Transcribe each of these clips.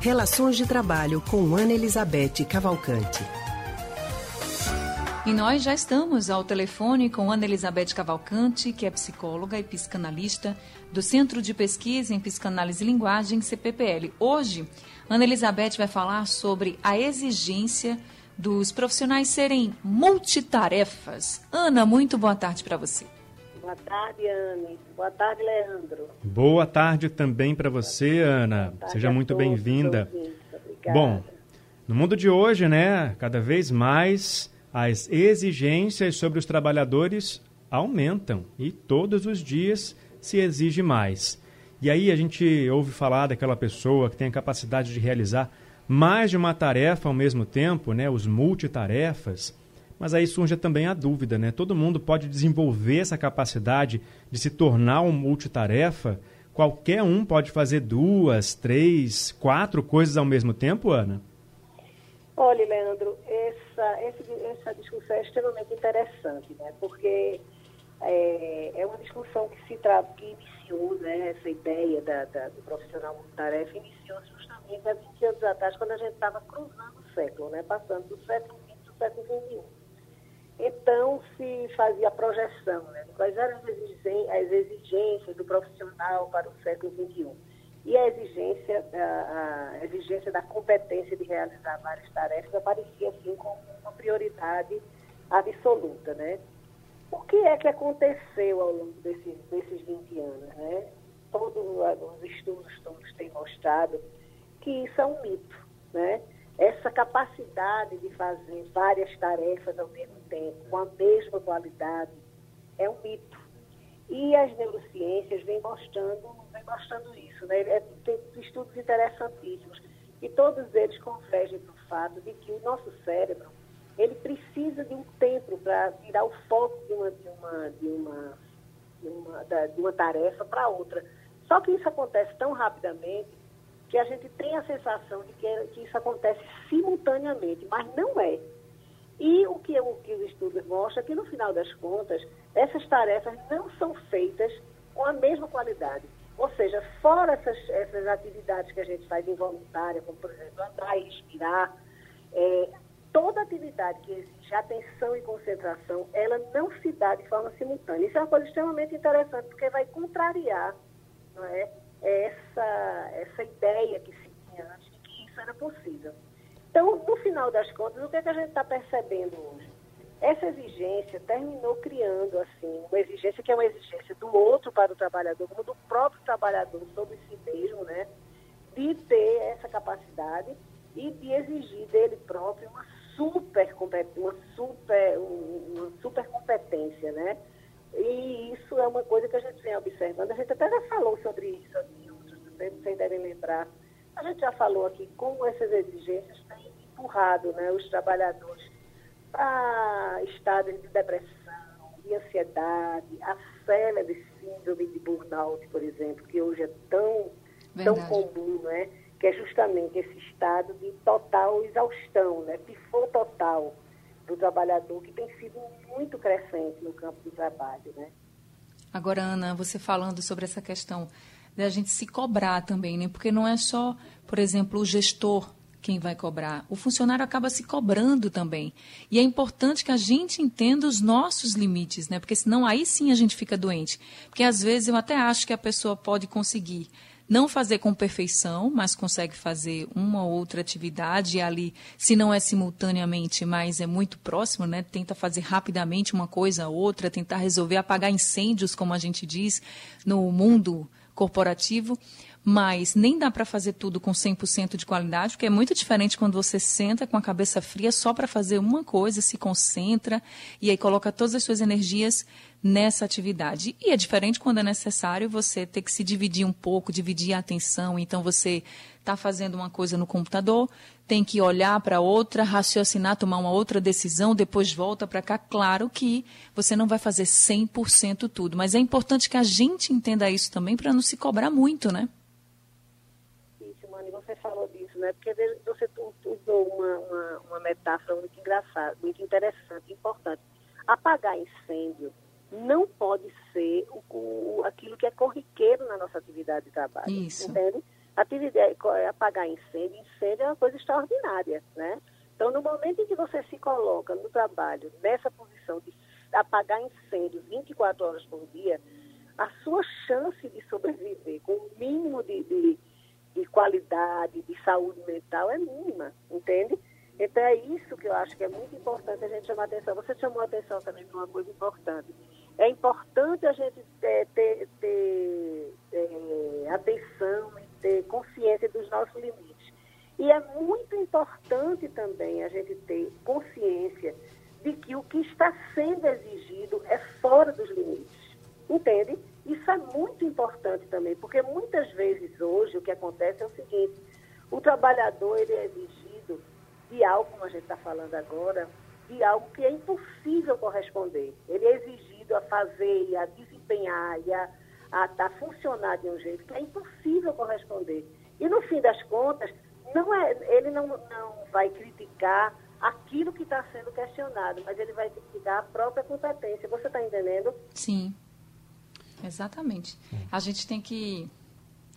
Relações de Trabalho com Ana Elizabeth Cavalcante. E nós já estamos ao telefone com Ana Elizabeth Cavalcante, que é psicóloga e psicanalista do Centro de Pesquisa em Psicanálise e Linguagem, CPPL. Hoje, Ana Elizabeth vai falar sobre a exigência dos profissionais serem multitarefas. Ana, muito boa tarde para você. Boa tarde, Anne. Boa tarde, Leandro. Boa tarde também para você, Ana. Seja muito bem-vinda. Bom, no mundo de hoje, né, cada vez mais as exigências sobre os trabalhadores aumentam e todos os dias se exige mais. E aí a gente ouve falar daquela pessoa que tem a capacidade de realizar mais de uma tarefa ao mesmo tempo, né, os multitarefas. Mas aí surge também a dúvida, né? Todo mundo pode desenvolver essa capacidade de se tornar um multitarefa? Qualquer um pode fazer duas, três, quatro coisas ao mesmo tempo, Ana? Olha, Leandro, essa, essa, discussão é extremamente interessante, né? Porque é, é uma discussão que se tra... que iniciou, né? Essa ideia da, da do profissional multitarefa iniciou justamente há 20 anos atrás, quando a gente estava cruzando o século, né? Passando do século XX para o século XXI. Então, se fazia a projeção, né? Quais eram as exigências do profissional para o século XXI e a exigência, a, a, exigência da competência de realizar várias tarefas aparecia assim como uma prioridade absoluta, né? O que é que aconteceu ao longo desses, desses 20 anos, né? Todos os estudos todos têm mostrado que isso é um mito, né? Essa capacidade de fazer várias tarefas ao mesmo tempo, com a mesma qualidade, é um mito. E as neurociências vêm mostrando, vêm mostrando isso. Né? É, tem estudos interessantíssimos. E todos eles convergem para o fato de que o nosso cérebro ele precisa de um tempo para virar o foco de uma, de uma, de uma, de uma, de uma tarefa para outra. Só que isso acontece tão rapidamente que a gente tem a sensação de que, que isso acontece simultaneamente, mas não é. E o que, o que os estudos mostram é que, no final das contas, essas tarefas não são feitas com a mesma qualidade. Ou seja, fora essas, essas atividades que a gente faz involuntária, como, por exemplo, andar e respirar, é, toda atividade que exige atenção e concentração, ela não se dá de forma simultânea. Isso é uma coisa extremamente interessante, porque vai contrariar não é, essa, essa ideia que se tinha antes de que isso era possível. Então, no final das contas, o que, é que a gente está percebendo hoje? Essa exigência terminou criando, assim, uma exigência que é uma exigência do outro para o trabalhador, como do próprio trabalhador sobre si mesmo, né? De ter essa capacidade e de exigir dele próprio uma super, uma super, uma super competência, né? E isso é uma coisa que a gente vem observando. A gente até já falou sobre isso aqui, vocês devem lembrar. A gente já falou aqui como essas exigências têm empurrado né, os trabalhadores a estados de depressão, de ansiedade, a célebre síndrome de burnout, por exemplo, que hoje é tão, tão comum, né? que é justamente esse estado de total exaustão, né? pifô total do trabalhador, que tem sido muito crescente no campo do trabalho. Né? Agora, Ana, você falando sobre essa questão da gente se cobrar também, né? porque não é só, por exemplo, o gestor quem vai cobrar. O funcionário acaba se cobrando também. E é importante que a gente entenda os nossos limites, né? Porque senão aí sim a gente fica doente. Porque às vezes eu até acho que a pessoa pode conseguir não fazer com perfeição, mas consegue fazer uma ou outra atividade e ali, se não é simultaneamente, mas é muito próximo, né? Tenta fazer rapidamente uma coisa ou outra, tentar resolver apagar incêndios, como a gente diz no mundo corporativo mas nem dá para fazer tudo com 100% de qualidade, porque é muito diferente quando você senta com a cabeça fria só para fazer uma coisa, se concentra e aí coloca todas as suas energias nessa atividade. E é diferente quando é necessário você ter que se dividir um pouco, dividir a atenção. Então você está fazendo uma coisa no computador, tem que olhar para outra, raciocinar, tomar uma outra decisão, depois volta para cá. Claro que você não vai fazer 100% tudo, mas é importante que a gente entenda isso também para não se cobrar muito, né? você falou disso, né? Porque você usou uma, uma, uma metáfora muito engraçada, muito interessante, importante. Apagar incêndio não pode ser o, o, aquilo que é corriqueiro na nossa atividade de trabalho. Isso. Entende? Atividade, é apagar incêndio, incêndio é uma coisa extraordinária, né? Então, no momento em que você se coloca no trabalho nessa posição de apagar incêndio 24 horas por dia, a sua chance de sobreviver com o mínimo de, de, de qualidade, de saúde mental é mínima, entende? Então é isso que eu acho que é muito importante a gente chamar atenção. Você chamou atenção também de uma coisa importante. É importante a gente ter, ter é, atenção e ter consciência dos nossos limites. E é muito importante também a gente ter consciência de que o que está sendo exigido é fora dos limites. Entende? Isso é muito importante também, porque muitas vezes hoje o que acontece é o seguinte, o trabalhador ele é exigido de algo, como a gente está falando agora, de algo que é impossível corresponder. Ele é exigido a fazer, a desempenhar e a, a, a funcionar de um jeito que é impossível corresponder. E no fim das contas, não é, ele não, não vai criticar aquilo que está sendo questionado, mas ele vai criticar a própria competência. Você está entendendo? Sim, exatamente. A gente tem que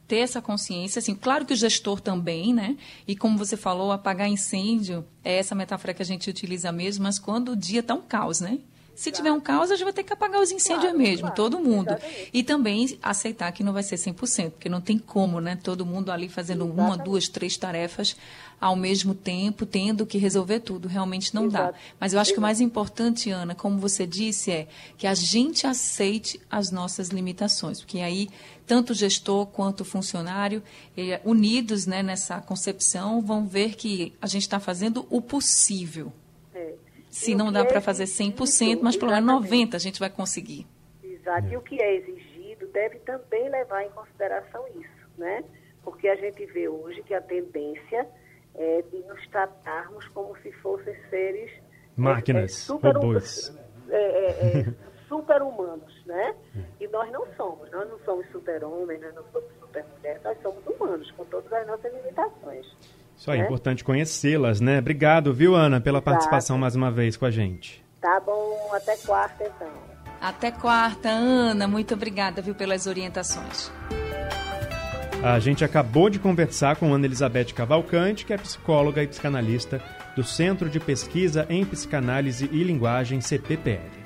ter essa consciência, assim, claro que o gestor também, né? E como você falou, apagar incêndio é essa metáfora que a gente utiliza mesmo, mas quando o dia está um caos, né? Se tiver um caos, a gente vai ter que apagar os incêndios claro, mesmo, claro, todo mundo. Exatamente. E também aceitar que não vai ser 100%, porque não tem como, né? Todo mundo ali fazendo exatamente. uma, duas, três tarefas ao mesmo tempo, tendo que resolver tudo. Realmente não Exato. dá. Mas eu acho Exato. que o mais importante, Ana, como você disse, é que a gente aceite as nossas limitações, porque aí tanto o gestor quanto o funcionário, eh, unidos né, nessa concepção, vão ver que a gente está fazendo o possível se não dá para fazer 100%, mas pelo menos 90% a gente vai conseguir. Exato. E o que é exigido deve também levar em consideração isso, né? Porque a gente vê hoje que a tendência é de nos tratarmos como se fossem seres... É, Máquinas, é, super, robôs. É, é, é super-humanos, né? E nós não somos. Nós não somos super-homens, nós não somos super-mulheres, nós somos humanos, com todas as nossas limitações. Isso aí, é importante conhecê-las, né? Obrigado, viu, Ana, pela Exato. participação mais uma vez com a gente. Tá bom, até quarta então. Até quarta, Ana. Muito obrigada, viu, pelas orientações. A gente acabou de conversar com Ana Elizabeth Cavalcante, que é psicóloga e psicanalista do Centro de Pesquisa em Psicanálise e Linguagem, CPPL.